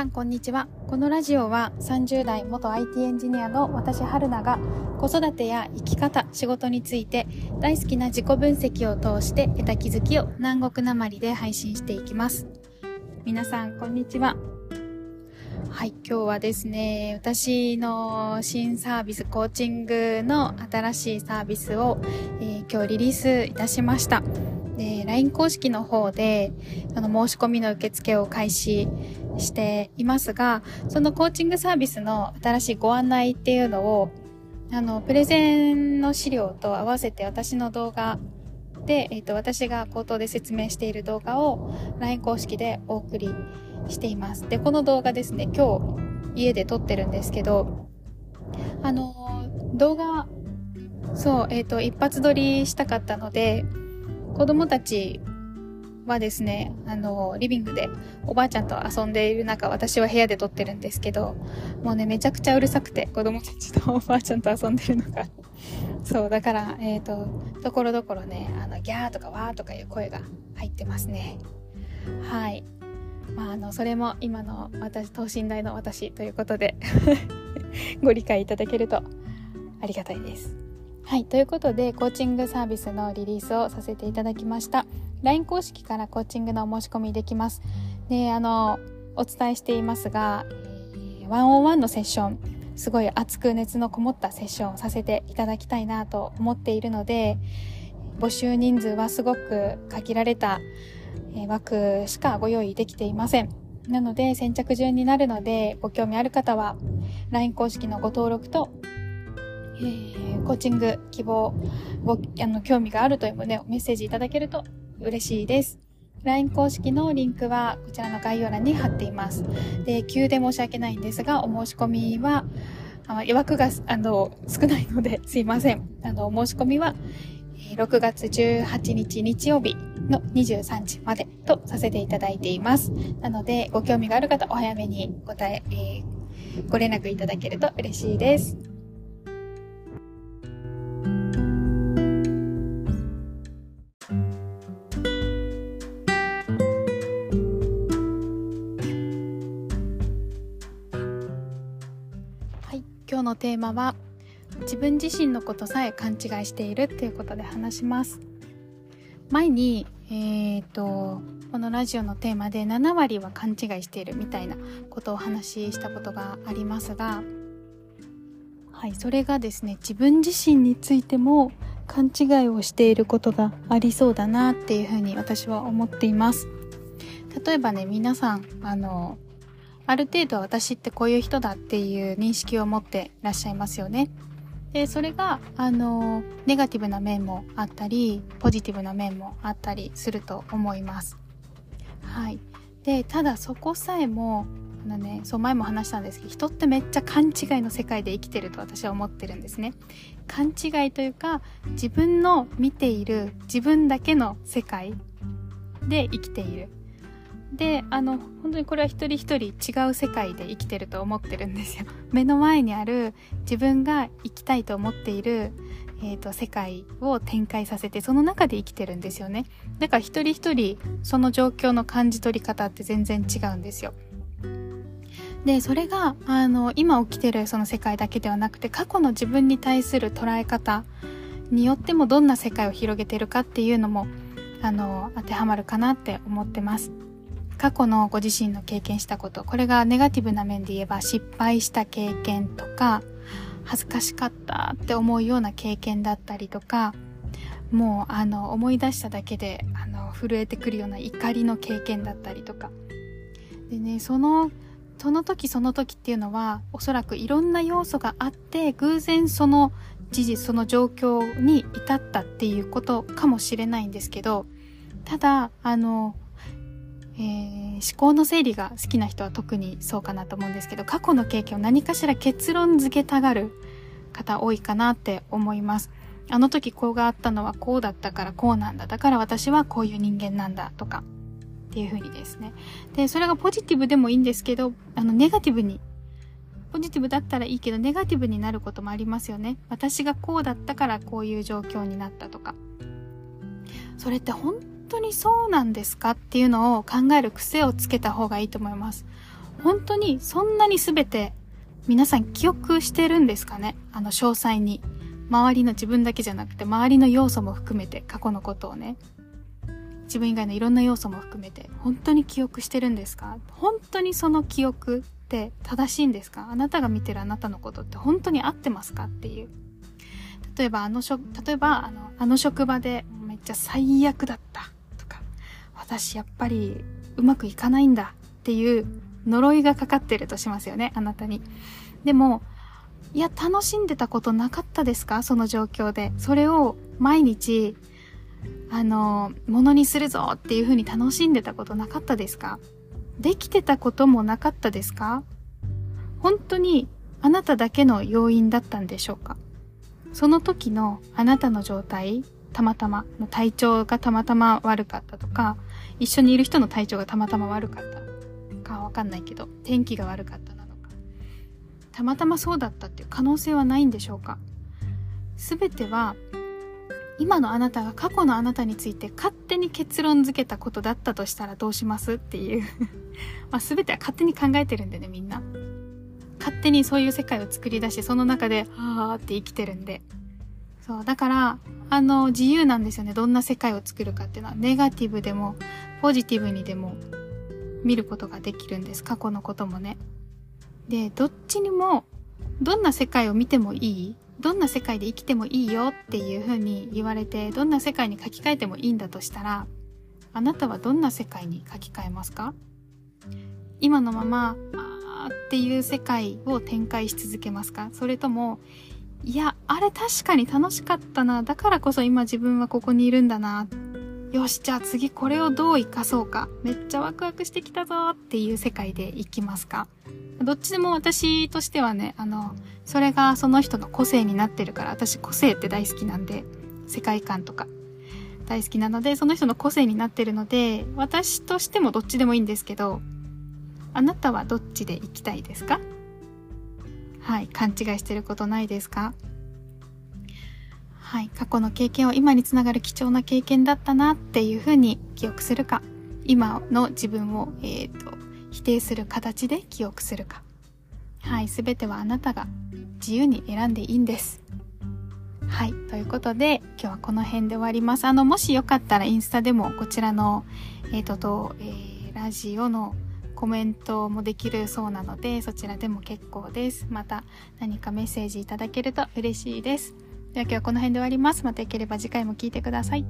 さんこんにちは。このラジオは30代元 IT エンジニアの私春菜が子育てや生き方仕事について大好きな自己分析を通して得た気づきを南国なまりで配信していきます。皆さんこんにちは。はい、今日はですね、私の新サービス、コーチングの新しいサービスを、えー、今日リリースいたしました。で、LINE 公式の方で、あの、申し込みの受付を開始していますが、そのコーチングサービスの新しいご案内っていうのを、あの、プレゼンの資料と合わせて私の動画で、えっ、ー、と、私が口頭で説明している動画を LINE 公式でお送りしています。で、この動画ですね、今日家で撮ってるんですけど、あの、動画、そう、えっ、ー、と、一発撮りしたかったので、子供たちはですね、あの、リビングでおばあちゃんと遊んでいる中、私は部屋で撮ってるんですけど、もうね、めちゃくちゃうるさくて、子供たちとおばあちゃんと遊んでるのが。そう、だから、えっ、ー、と、ところどころね、あの、ギャーとかワーとかいう声が入ってますね。はい。まあ、あの、それも今の私、等身大の私ということで ご理解いただけるとありがたいです。はい、ということで、コーチングサービスのリリースをさせていただきました。LINE 公式からコーチングのお申し込みできます。で、あの、お伝えしていますが、えー、101のセッション、すごい熱く熱のこもったセッションをさせていただきたいなと思っているので、募集人数はすごく限られた枠しかご用意できていません。なので先着順になるのでご興味ある方は LINE 公式のご登録と、えー、コーチング希望ごあの興味があるという旨をメッセージいただけると嬉しいです。LINE 公式のリンクはこちらの概要欄に貼っています。で、急で申し訳ないんですが、お申し込みは、あ枠があの少ないので すいません。あの、お申し込みは6月18日日曜日の23時までとさせていただいています。なので、ご興味がある方、お早めに答え、えー、ご連絡いただけると嬉しいです。のテーマは自分自身のことさえ勘違いしているっていうことで話します。前にえーと、このラジオのテーマで7割は勘違いしているみたいなことをお話ししたことがありますがはいそれがですね自分自身についても勘違いをしていることがありそうだなっていうふうに私は思っています。例えばね皆さんあのある程度私ってこういう人だっていう認識を持ってらっしゃいますよね。で、それが、あの、ネガティブな面もあったり、ポジティブな面もあったりすると思います。はい。で、ただそこさえも、あのね、そう前も話したんですけど、人ってめっちゃ勘違いの世界で生きてると私は思ってるんですね。勘違いというか、自分の見ている自分だけの世界で生きている。であの本当にこれは一人一人違う世界で生きてると思ってるんですよ。目の前にある自分が生きたいと思っている、えーと、世界を展開させてその中で生きてるんですよね。だから一人一人その状況の感じ取り方って全然違うんですよ。でそれがあの今起きてるその世界だけではなくて過去の自分に対する捉え方によってもどんな世界を広げてるかっていうのもあの当てはまるかなって思ってます。過去のご自身の経験したことこれがネガティブな面で言えば失敗した経験とか恥ずかしかったって思うような経験だったりとかもうあの思い出しただけであの震えてくるような怒りの経験だったりとか。でねそのその時その時っていうのはおそらくいろんな要素があって偶然その事実その状況に至ったっていうことかもしれないんですけどただあのえー、思考の整理が好きな人は特にそうかなと思うんですけど過去の経験を何かしら結論付けたがる方多いかなって思います。あの時こうがあったのはこうだったからこうなんだ。だから私はこういう人間なんだとかっていう風にですね。でそれがポジティブでもいいんですけどあのネガティブにポジティブだったらいいけどネガティブになることもありますよね。私がこうだったからこういう状況になったとか。それって本当にそうなんですかっていうのを考える癖をつけた方がいいと思います。本当にそんなに全て皆さん記憶してるんですかね？あの詳細に。周りの自分だけじゃなくて周りの要素も含めて過去のことをね。自分以外のいろんな要素も含めて本当に記憶してるんですか？本当にその記憶って正しいんですか？あなたが見てるあなたのことって本当に合ってますかっていう。例えばあのしょ例えばあのあの職場でめっちゃ最悪だった。私やっぱりうまくいかないんだっていう呪いがかかってるとしますよねあなたに。でもいや、楽しんでたことなかったですか？その状況で。それを毎日、あの、ものにするぞっていう風に楽しんでたことなかったですか？できてたこともなかったですか？本当にあなただけの要因だったんでしょうか？その時のあなたの状態、たまたま体調がたまたま悪かったとか、一緒にいる人の体調がたまたま悪かったかわかんないけど、天気が悪かったなのか。たまたまそうだったっていう可能性はないんでしょうか？全ては今のあなたが過去のあなたについて勝手に結論付けたことだったとしたらどうしますっていう。まあ全ては勝手に考えてるんでねみんな。勝手にそういう世界を作り出してその中ではーって生きてるんで。そうだからあの自由なんですよね。どんな世界を作るかっていうのは。ネガティブでもポジティブにでも見ることができるんです。過去のこともね。で、どっちにも、どんな世界を見てもいい？どんな世界で生きてもいいよ？っていう風に言われて、どんな世界に書き換えてもいいんだとしたら、あなたはどんな世界に書き換えますか？今のまま、あーっていう世界を展開し続けますか？それとも、いや、あれ確かに楽しかったな。だからこそ今自分はここにいるんだな。よし、じゃあ次これをどう活かそうか。めっちゃワクワクしてきたぞっていう世界で生きますか。どっちでも私としてはね、あの、それがその人の個性になってるから、私個性って大好きなんで、世界観とか。大好きなので、その人の個性になってるので、私としてもどっちでもいいんですけど、あなたはどっちで行きたいですか？はい、勘違いしてることないですか？はい、過去の経験を今につながる貴重な経験だったなっていうふうに記憶するか、今の自分を、え、ー、と、否定する形で記憶するか。はい。全てはあなたが自由に選んでいいんです。はい。ということで今日はこの辺で終わります。あのもしよかったらインスタでもこちらのえっ、ー、とと、えー、ラジオのコメントもできるそうなのでそちらでも結構です。また何かメッセージいただけると嬉しいです。では今日はこの辺で終わります。またよければ次回も聴いてください。